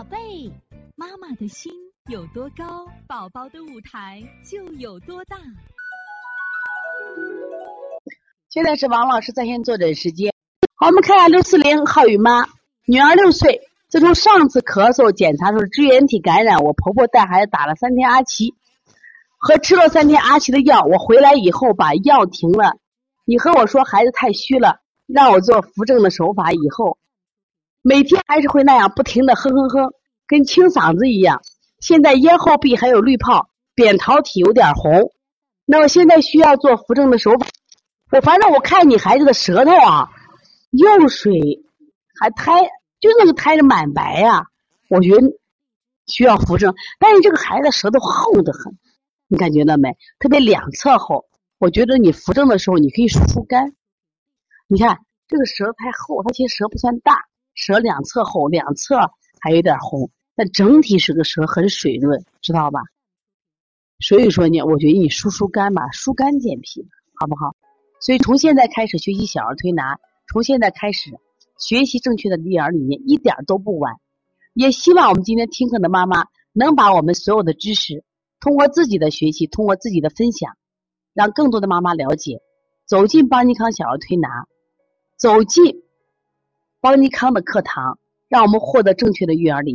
宝贝，妈妈的心有多高，宝宝的舞台就有多大。现在是王老师在线坐诊时间。好，我们看一下六四零浩宇妈，女儿六岁，自从上次咳嗽检查出支原体感染，我婆婆带孩子打了三天阿奇，和吃了三天阿奇的药，我回来以后把药停了。你和我说孩子太虚了，让我做扶正的手法，以后每天还是会那样不停的哼哼哼，跟清嗓子一样。现在咽后壁还有绿泡，扁桃体有点红。那么现在需要做扶正的手法。我反正我看你孩子的舌头啊，又水还苔，就那个苔是满白呀、我觉得需要扶正。但是这个孩子舌头厚得很，你感觉到没？特别两侧厚。我觉得你扶正的时候，你可以疏疏肝。你看这个舌苔厚，它其实舌不算大，舌两侧厚，两侧还有点红，但整体是个舌很水润，知道吧？所以说呢，我觉得你疏疏肝吧，疏肝健脾，好不好？所以从现在开始学习小儿推拿，从现在开始学习正确的育儿理念，一点都不晚。也希望我们今天听课的妈妈能把我们所有的知识，通过自己的学习，通过自己的分享，让更多的妈妈了解，走进邦尼康小儿推拿，走进邦尼康的课堂，让我们获得正确的育儿理念。